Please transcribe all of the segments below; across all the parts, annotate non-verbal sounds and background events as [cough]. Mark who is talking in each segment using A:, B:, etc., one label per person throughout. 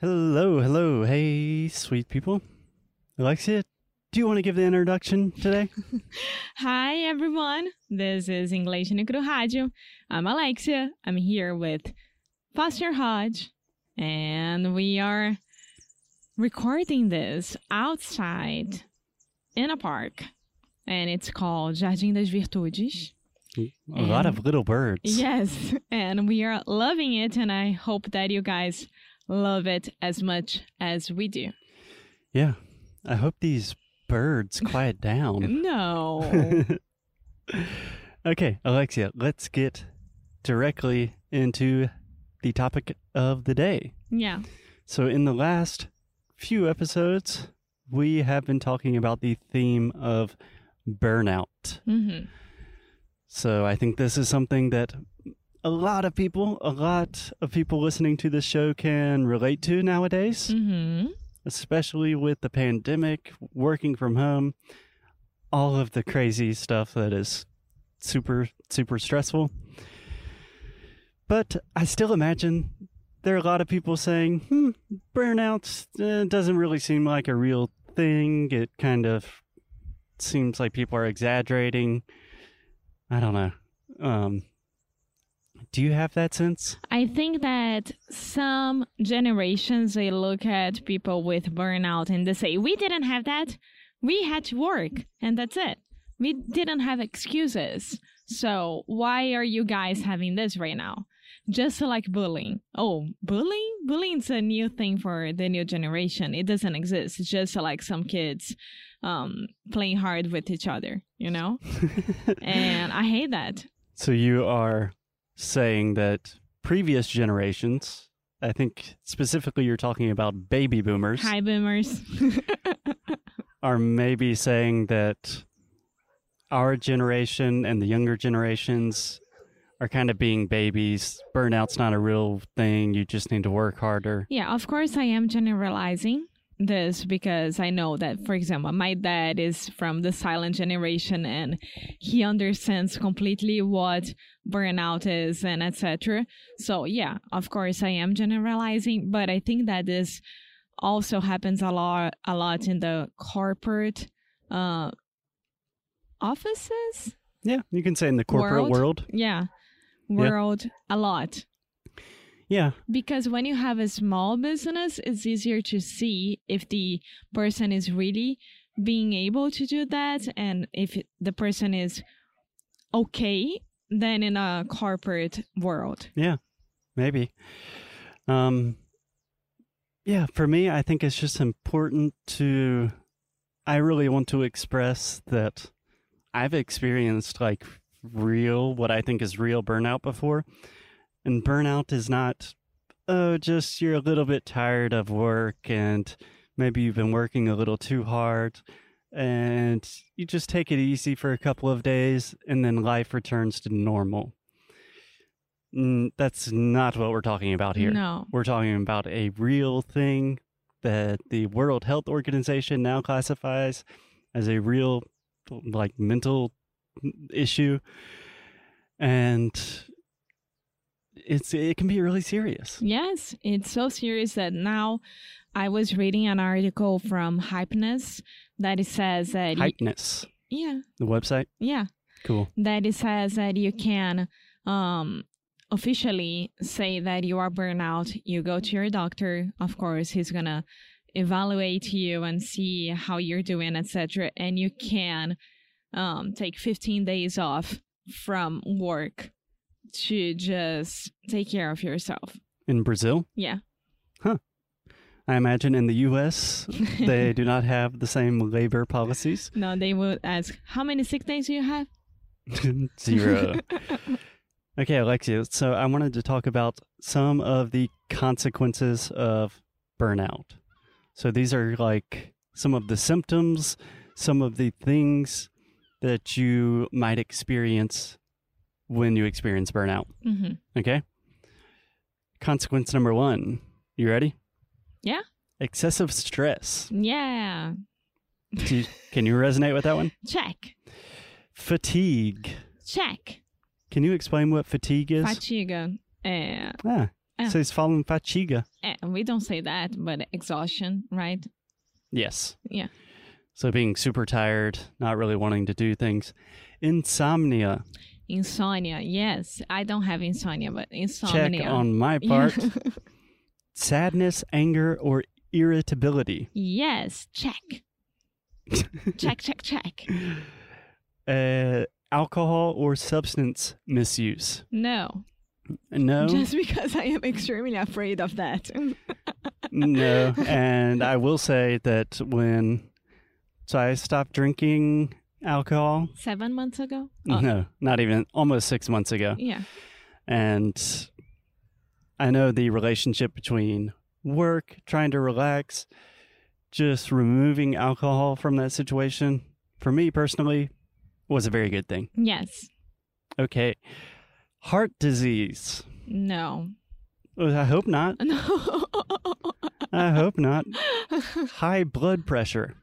A: Hello, hello. Hey, sweet people. Alexia, do you want to give the introduction today? [laughs]
B: Hi, everyone. This is English no Cru Rádio. I'm Alexia. I'm here with Foster Hodge, and we are recording this outside in a park, and it's called Jardim das Virtudes.
A: A lot of little birds.
B: Yes, and we are loving it, and I hope that you guys love it as much as we do.
A: Yeah. I hope these birds [laughs] quiet down.
B: No. [laughs]
A: okay, Alexia, let's get directly into the topic of the day.
B: yeah.
A: So, in the last few episodes, we have been talking about the theme of burnout.
B: hmm
A: So, I think this is something that a lot of people, a lot of people listening to this show can relate to nowadays,
B: hmm
A: especially with the pandemic, working from home, all of the crazy stuff that is super, super stressful. But I still imagine there are a lot of people saying, hmm, burnout uh, doesn't really seem like a real thing. It kind of seems like people are exaggerating. I don't know. Um, do you have that sense?
B: I think that some generations they look at people with burnout and they say, "We didn't have that. We had to work, and that's it. We didn't have excuses. So why are you guys having this right now?" Just like bullying. Oh, bullying? Bullying's a new thing for the new generation. It doesn't exist. It's just like some kids um, playing hard with each other, you know? [laughs] and I hate that.
A: So you are saying that previous generations, I think specifically you're talking about baby boomers,
B: Hi, boomers. [laughs]
A: are maybe saying that our generation and the younger generations are kind of being babies. Burnout's not a real thing. You just need to work harder.
B: Yeah, of course, I am generalizing this because I know that, for example, my dad is from the silent generation and he understands completely what burnout is and etc. So, yeah, of course, I am generalizing, but I think that this also happens a lot, a lot in the corporate uh, offices.
A: Yeah, you can say in the corporate
B: World?
A: world.
B: Yeah,
A: Yeah.
B: world a lot.
A: Yeah,
B: Because when you have a small business, it's easier to see if the person is really being able to do that and if the person is okay than in a corporate world.
A: Yeah, maybe. Um, yeah, for me, I think it's just important to. I really want to express that I've experienced like real, what I think is real burnout before. And burnout is not, oh, just you're a little bit tired of work and maybe you've been working a little too hard and you just take it easy for a couple of days and then life returns to normal. Mm, that's not what we're talking about here.
B: No.
A: We're talking about a real thing that the World Health Organization now classifies as a real, like, mental issue. And it's it can be really serious.
B: Yes, it's so serious that now I was reading an article from Hypeness that it says that
A: Hypeness,
B: yeah,
A: the website.
B: yeah,
A: Cool.
B: that it says that you can um, officially say that you are burnout. You go to your doctor. Of course, he's gonna evaluate you and see how you're doing, etc. And you can um, take 15 days off from work to just take care of yourself.
A: In Brazil,
B: Yeah. Huh.
A: I imagine in the U.S. [laughs] they do not have the same labor policies.
B: No, they would ask, how many sick days do you have? [laughs]
A: Zero. [laughs] Okay, Alexia. So I wanted to talk about some of the consequences of burnout. So these are like some of the symptoms, some of the things that you might experience when you experience burnout.
B: hmm
A: Okay? Consequence number one. You ready?
B: Yeah.
A: Excessive stress.
B: Yeah.
A: You- can you resonate with that one? [laughs]
B: Check.
A: Fatigue.
B: Check.
A: Can you explain what fatigue is?
B: Fatiga é,
A: ah,
B: Ah.
A: Vocês falam fatiga.
B: Eh, we don't say that, but exhaustion, right?
A: Yes.
B: Yeah.
A: So being super tired, not really wanting to do things. Insomnia.
B: Insomnia. Yes, I don't have insomnia, but insomnia.
A: Check on my [laughs] part. Sadness, anger, or irritability.
B: yes, check. [laughs] check, check, check.
A: Uh, alcohol or substance misuse.
B: No,
A: No.
B: just because I am extremely afraid of that.
A: no. [laughs] And I will say that when so I stopped drinking alcohol.
B: Seven months ago. Oh,
A: No, not even almost six months ago.
B: Yeah.
A: And I know the relationship between work, trying to relax, just removing alcohol from that situation, for me personally, was a very good thing.
B: Yes.
A: Okay. Heart disease.
B: No.
A: I hope not. [laughs]
B: No.
A: I hope not. High blood pressure.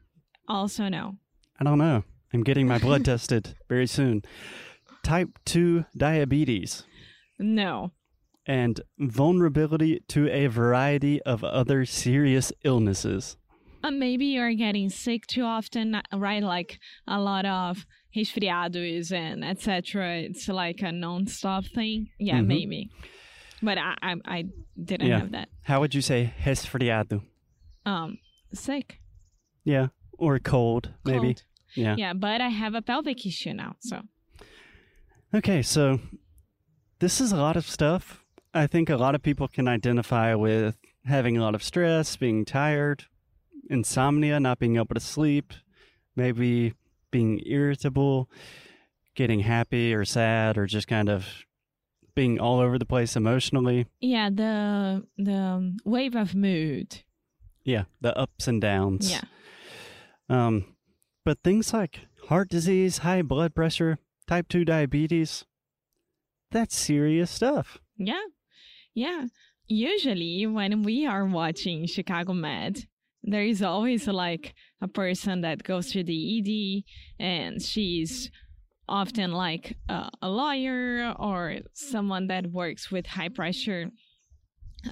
B: also no.
A: I don't know. I'm getting my blood tested very soon. Type 2 diabetes
B: No.
A: and vulnerability to a variety of other serious illnesses.
B: Uh, maybe you're getting sick too often, right? Like a lot of resfriados and etc. It's like a non-stop thing. Yeah,
A: Mhm.
B: maybe. But I, I, I didn't
A: Yeah.
B: have that.
A: How would you say resfriado?
B: Um, sick,
A: Yeah, or cold, maybe. Yeah.
B: Yeah, but I have a pelvic issue now, so
A: Okay, so this is a lot of stuff. I think a lot of people can identify with having a lot of stress, being tired, insomnia, not being able to sleep, maybe being irritable, getting happy or sad, or just kind of being all over the place emotionally.
B: yeah, the the um, wave of mood.
A: Yeah, the ups and downs.
B: Yeah,
A: Um, but things like heart disease, high blood pressure, type 2 diabetes, that's serious stuff.
B: yeah, yeah. Usually, when we are watching Chicago Med, there is always like a person that goes to the ED, and she's often like a, a lawyer or someone that works with high pressure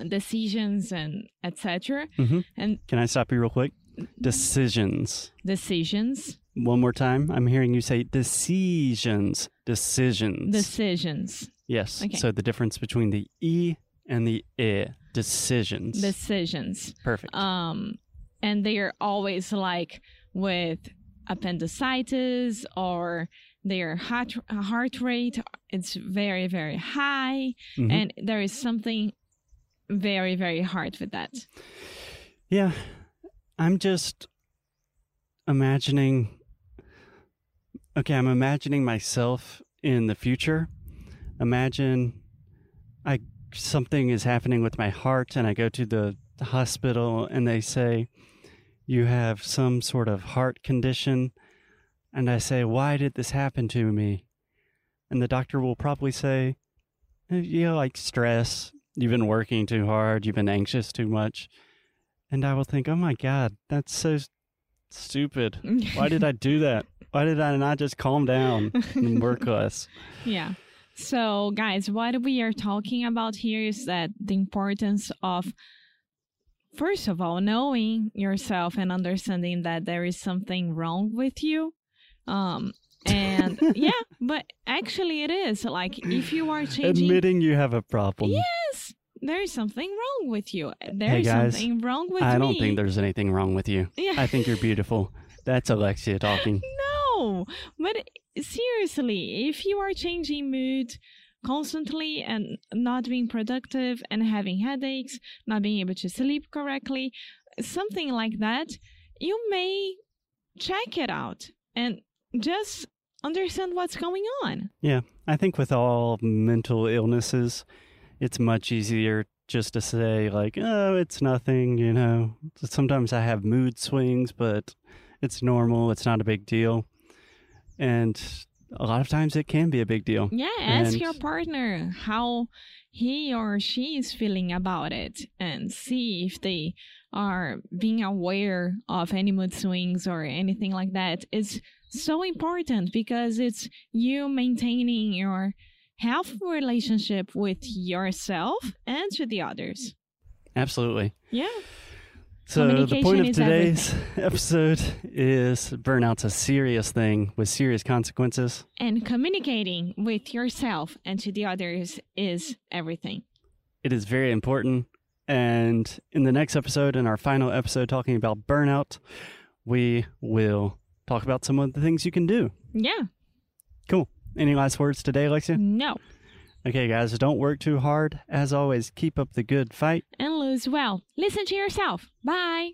B: decisions and etc.
A: Mhm.
B: And
A: Can I stop you real quick? Decisions.
B: decisions,
A: One more time. I'm hearing you say decisions. Decisions.
B: decisions,
A: yes.
B: Okay.
A: So the difference between the E and the I. Decisions.
B: decisions.
A: Perfect.
B: um and they're always like with appendicitis or their heart heart rate it's very very high
A: Mhm.
B: and there is something very very hard with that
A: Yeah. I'm just imagining. Okay, I'm imagining myself in the future. Imagine I something is happening with my heart and I go to the hospital and they say you have some sort of heart condition and I say why did this happen to me? And the doctor will probably say "Eh, you know like stress, you've been working too hard, you've been anxious too much. And I will think, oh my God, that's so stupid. [laughs] Why did I do that? Why did I not just calm down and [laughs] work less?
B: yeah so guys what we are talking about here is that the importance of first of all knowing yourself and understanding that there is something wrong with you um and [laughs] yeah but actually it is like if you are changing
A: Admitting you have a problem.
B: yes there is something wrong with you there
A: Hey,
B: is
A: guys,
B: something wrong with me.
A: I don't think there's anything wrong with you.
B: yeah
A: I think you're beautiful. That's Alexia talking. [laughs]
B: no but seriously if you are changing mood constantly and not being productive and having headaches not being able to sleep correctly something like that you may check it out and just understand what's going on
A: Yeah, I think with all mental illnesses, it's much easier just to say, like, oh, it's nothing, you know. Sometimes I have mood swings, but it's normal, it's not a big deal. And a lot of times it can be a big deal.
B: yeah ask
A: And-
B: your partner how he or she is feeling about it and see if they are being aware of any mood swings or anything like that. It's so important because it's you maintaining your healthy relationship with yourself and to the others.
A: Absolutely.
B: Yeah.
A: So the point of today's episode is burnout's a serious thing with serious consequences.
B: And communicating with yourself and to the others is everything.
A: It is very important. And in the next episode, in our final episode talking about burnout, we will talk about some of the things you can do.
B: Yeah.
A: Cool. Any last words today, Alexia?
B: No.
A: Okay, guys, don't work too hard. As always, keep up the good fight.
B: And lose well. Listen to yourself. Bye.